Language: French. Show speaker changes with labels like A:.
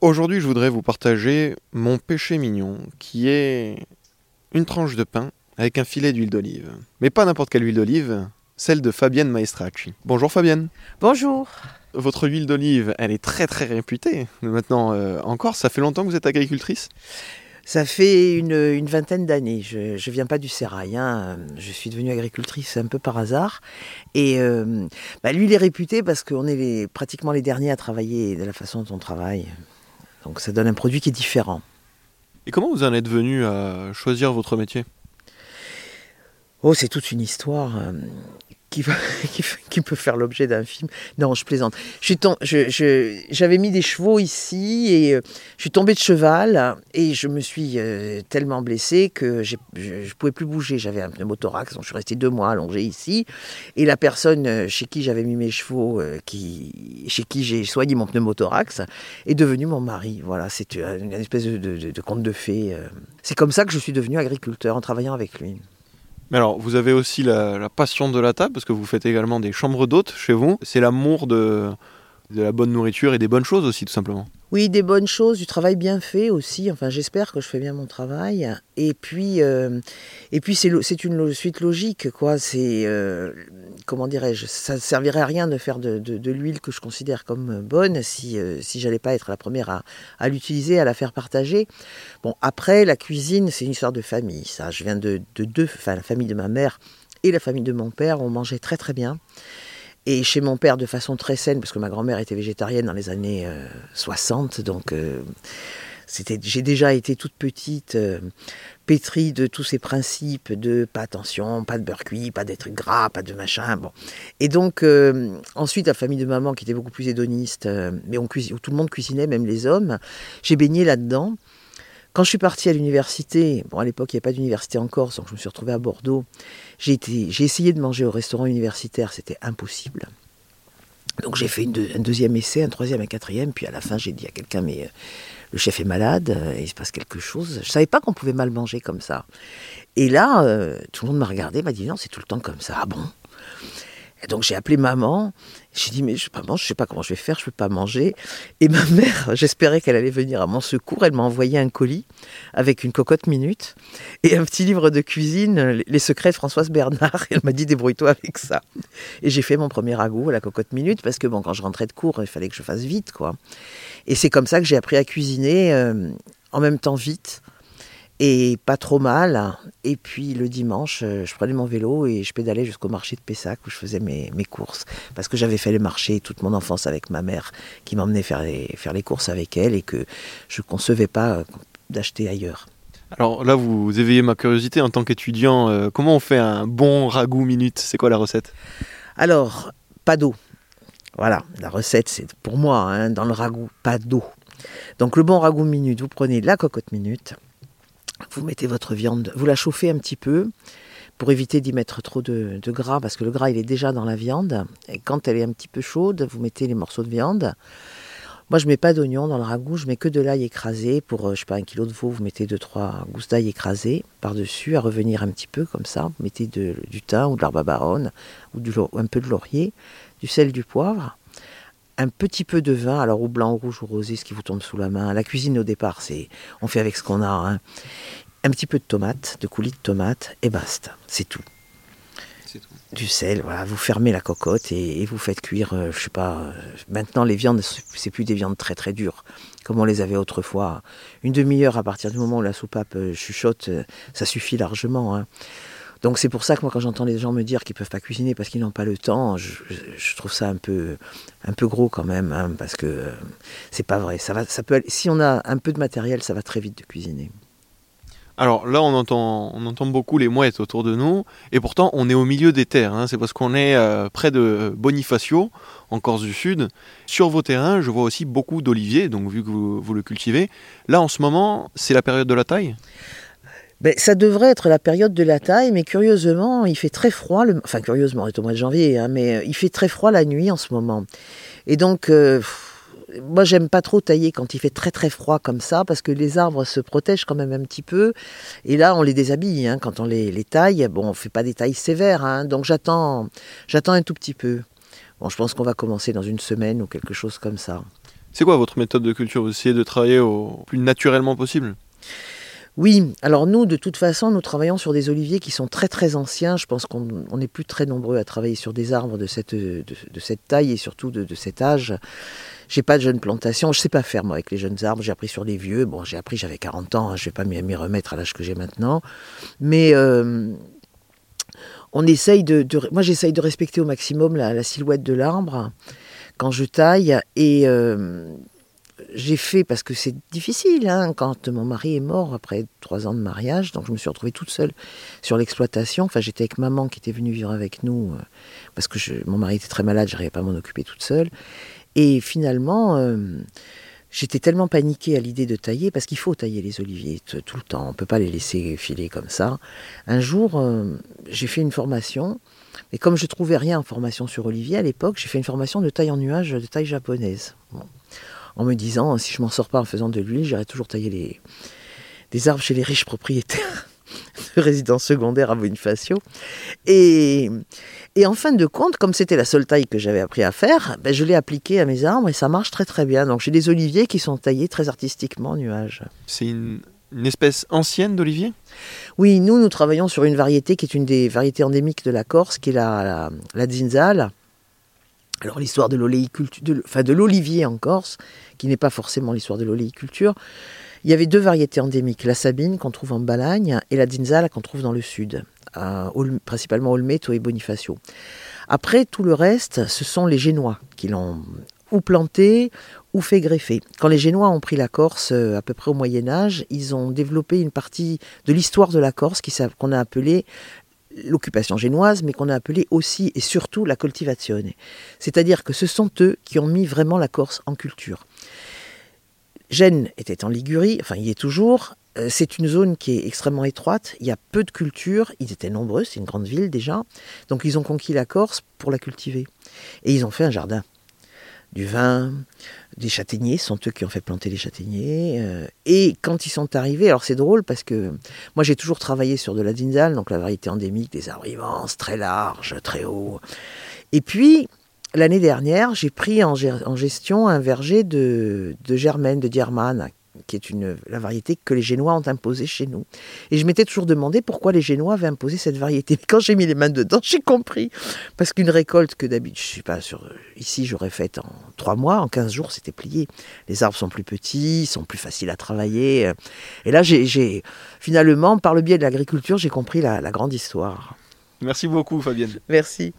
A: Aujourd'hui, je voudrais vous partager mon péché mignon, qui est une tranche de pain avec un filet d'huile d'olive. Mais pas n'importe quelle huile d'olive, celle de Fabienne Maestracci. Bonjour Fabienne.
B: Bonjour.
A: Votre huile d'olive, elle est très très réputée. Maintenant, euh, encore, ça fait longtemps que vous êtes agricultrice?
B: Ça fait une, vingtaine d'années. Je ne viens pas du sérail. Hein. Je suis devenue agricultrice un peu par hasard. Et euh, bah, l'huile est réputée parce qu'on est les, pratiquement les derniers à travailler de la façon dont on travaille. Donc ça donne un produit qui est différent.
A: Et comment vous en êtes venu à choisir votre métier?
B: Oh, c'est toute une histoire. Qui, peut faire l'objet d'un film. Non, je plaisante. J'avais mis des chevaux ici et euh, je suis tombée de cheval et je me suis euh, tellement blessée que je ne pouvais plus bouger. J'avais un pneumothorax, donc je suis restée deux mois allongée ici. Et la personne euh, chez qui j'avais mis mes chevaux, chez qui j'ai soigné mon pneumothorax, est devenue mon mari. Voilà, c'est une, espèce de, de conte de fées. C'est comme ça que je suis devenue agriculteur en travaillant avec lui.
A: Mais alors, vous avez aussi la, passion de la table, parce que vous faites également des chambres d'hôtes chez vous. C'est l'amour de, la bonne nourriture et des bonnes choses aussi, tout simplement.
B: Oui, des bonnes choses, du travail bien fait aussi. Enfin, j'espère que je fais bien mon travail. Et puis, euh, et puis c'est, une suite logique, quoi. C'est, euh, comment dirais-je, ça ne servirait à rien de faire de, de, l'huile que je considère comme bonne si, euh, si j'allais pas être la première à, à, l'utiliser, à la faire partager. Bon, après, la cuisine, c'est une histoire de famille, ça. Je viens de, de deux, enfin, la famille de ma mère et la famille de mon père, on mangeait très très bien. Et chez mon père de façon très saine, parce que ma grand-mère était végétarienne dans les années 60, euh, donc euh, j'ai déjà été toute petite euh, pétrie de tous ces principes de pas attention, pas de beurre cuit, pas d'être gras, pas de machin. Bon. Et donc ensuite la famille de maman qui était beaucoup plus hédoniste, mais on où tout le monde cuisinait, même les hommes, j'ai baigné là-dedans. Quand je suis partie à l'université, bon à l'époque il n'y avait pas d'université en Corse, donc je me suis retrouvée à Bordeaux, j'ai, essayé de manger au restaurant universitaire, c'était impossible. Donc j'ai fait un deuxième essai, un troisième, un quatrième, puis à la fin j'ai dit à quelqu'un, mais euh, le chef est malade, euh, il se passe quelque chose. Je ne savais pas qu'on pouvait mal manger comme ça. Et là, euh, tout le monde m'a regardé, m'a dit, non, c'est tout le temps comme ça. Ah bon? Et donc j'ai appelé maman. J'ai dit mais je ne sais pas comment je vais faire, je peux pas manger. Et ma mère, j'espérais qu'elle allait venir à mon secours. Elle m'a envoyé un colis avec une cocotte minute et un petit livre de cuisine, Les secrets de Françoise Bernard. elle m'a dit débrouille-toi avec ça. Et j'ai fait mon premier ragoût à la cocotte minute parce que bon quand je rentrais de cours, il fallait que je fasse vite quoi. Et c'est comme ça que j'ai appris à cuisiner euh, en même temps vite et pas trop mal. Et puis le dimanche, euh, je prenais mon vélo et je pédalais jusqu'au marché de Pessac où je faisais mes, courses. Parce que j'avais fait les marchés toute mon enfance avec ma mère qui m'emmenait faire les, faire les courses avec elle et que je ne concevais pas euh, d'acheter ailleurs.
A: Alors là, vous éveillez ma curiosité en tant qu'étudiant. Euh, comment on fait un bon ragoût minute? C'est quoi la recette?
B: Alors, pas d'eau. Voilà, la recette, c'est pour moi, hein, dans le ragoût, pas d'eau. Donc le bon ragoût minute, vous prenez la cocotte minute, vous mettez votre viande, vous la chauffez un petit peu pour éviter d'y mettre trop de, gras, parce que le gras il est déjà dans la viande. Et quand elle est un petit peu chaude, vous mettez les morceaux de viande. Moi, je mets pas d'oignon dans le ragoût, je mets que de l'ail écrasé. Pour, euh, je sais pas, un kilo de veau, vous mettez deux, trois gousses d'ail écrasées par-dessus, à revenir un petit peu comme ça. Vous mettez du thym ou de l'herbe baronne, ou un peu de laurier, du sel, du poivre un petit peu de vin, alors au blanc, au rouge ou rosé, ce qui vous tombe sous la main. La cuisine au départ, c'est on fait avec ce qu'on a. Hein. Un petit peu de tomate, de coulis de tomate, et basta. C'est tout. Du sel, voilà. Vous fermez la cocotte et, vous faites cuire, euh, je sais pas. Euh, maintenant, les viandes, c'est plus des viandes très très dures, comme on les avait autrefois. Une demi-heure à partir du moment où la soupape euh, chuchote, ça suffit largement. Hein. Donc c'est pour ça que moi quand j'entends les gens me dire qu'ils peuvent pas cuisiner parce qu'ils n'ont pas le temps, je, trouve ça un peu, un peu gros quand même, hein, parce que euh, c'est pas vrai. Ça va, ça peut, si on a un peu de matériel, ça va très vite de cuisiner.
A: Alors là, on entend, on entend beaucoup les mouettes autour de nous, et pourtant on est au milieu des terres. Hein. C'est parce qu'on est euh, près de Bonifacio, en Corse du Sud. Sur vos terrains, je vois aussi beaucoup d'oliviers, donc vu que vous, vous le cultivez. Là, en ce moment, c'est la période de la taille?
B: Ben, ça devrait être la période de la taille, mais curieusement, il fait très froid. Le... Enfin, curieusement, on est au mois de janvier, hein, mais euh, il fait très froid la nuit en ce moment. Et donc, euh, moi, j'aime pas trop tailler quand il fait très très froid comme ça, parce que les arbres se protègent quand même un petit peu. Et là, on les déshabille hein, quand on les, les, taille. Bon, on fait pas des tailles sévères, hein, donc j'attends, j'attends un tout petit peu. Bon, je pense qu'on va commencer dans une semaine ou quelque chose comme ça.
A: C'est quoi votre méthode de culture? Vous essayez de travailler au plus naturellement possible?
B: Oui, alors nous, de toute façon, nous travaillons sur des oliviers qui sont très très anciens. Je pense qu'on n'est plus très nombreux à travailler sur des arbres de cette, de, cette taille et surtout de, cet âge. J'ai pas de jeunes plantations, je sais pas faire moi avec les jeunes arbres. J'ai appris sur les vieux. Bon, j'ai appris, j'avais 40 ans, hein, je vais pas m'y remettre à l'âge que j'ai maintenant. Mais euh, on essaye de, moi j'essaye de respecter au maximum la, silhouette de l'arbre quand je taille et euh, j'ai fait parce que c'est difficile hein, quand mon mari est mort après trois ans de mariage, donc je me suis retrouvée toute seule sur l'exploitation. Enfin, j'étais avec maman qui était venue vivre avec nous euh, parce que mon mari était très malade, je n'arrivais pas à m'en occuper toute seule. Et finalement, euh, j'étais tellement paniquée à l'idée de tailler parce qu'il faut tailler les oliviers tout le temps. On peut pas les laisser filer comme ça. Un jour, euh, j'ai fait une formation. Et comme je trouvais rien en formation sur olivier à l'époque, j'ai fait une formation de taille en nuage de taille japonaise en me disant si je m'en sors pas en faisant de l'huile, j'irai toujours tailler les, des arbres chez les riches propriétaires de résidences secondaires à Bonifacio. Et, et en fin de compte, comme c'était la seule taille que j'avais appris à faire, ben je l'ai appliqué à mes arbres et ça marche très très bien. Donc j'ai des oliviers qui sont taillés très artistiquement en nuages.
A: C'est une, espèce ancienne d'olivier?
B: Oui, nous, nous travaillons sur une variété qui est une des variétés endémiques de la Corse, qui est la, la, la zinzale alors l'histoire de l'oléiculture, l'olivier en Corse, qui n'est pas forcément l'histoire de l'oléiculture, il y avait deux variétés endémiques, la sabine qu'on trouve en Balagne et la dinzala qu'on trouve dans le sud, à, principalement Olmeto et Bonifacio. Après, tout le reste, ce sont les Génois qui l'ont ou planté ou fait greffer. Quand les Génois ont pris la Corse euh, à peu près au Moyen Âge, ils ont développé une partie de l'histoire de la Corse qu'on a appelée l'occupation génoise, mais qu'on a appelé aussi et surtout la cultivazione. C'est-à-dire que ce sont eux qui ont mis vraiment la Corse en culture. Gênes était en Ligurie, enfin il y est toujours. Euh, c'est une zone qui est extrêmement étroite, il y a peu de culture, ils étaient nombreux, c'est une grande ville déjà, donc ils ont conquis la Corse pour la cultiver. Et ils ont fait un jardin du vin, des châtaigniers, sont eux qui ont fait planter les châtaigniers. Euh, et quand ils sont arrivés, alors c'est drôle parce que moi j'ai toujours travaillé sur de la dinzale, donc la variété endémique des arbres immenses, très larges, très hauts. Et puis, l'année dernière, j'ai pris en, gestion un verger de, de germaine, de Dierman, qui est une, la variété que les Génois ont imposée chez nous. Et je m'étais toujours demandé pourquoi les Génois avaient imposé cette variété. Quand j'ai mis les mains dedans, j'ai compris. Parce qu'une récolte que d'habitude, je suis pas sur, ici j'aurais faite en trois mois, en 15 jours, c'était plié. Les arbres sont plus petits, sont plus faciles à travailler. Et là, j'ai finalement, par le biais de l'agriculture, j'ai compris la, la grande histoire.
A: Merci beaucoup, Fabienne.
B: Merci.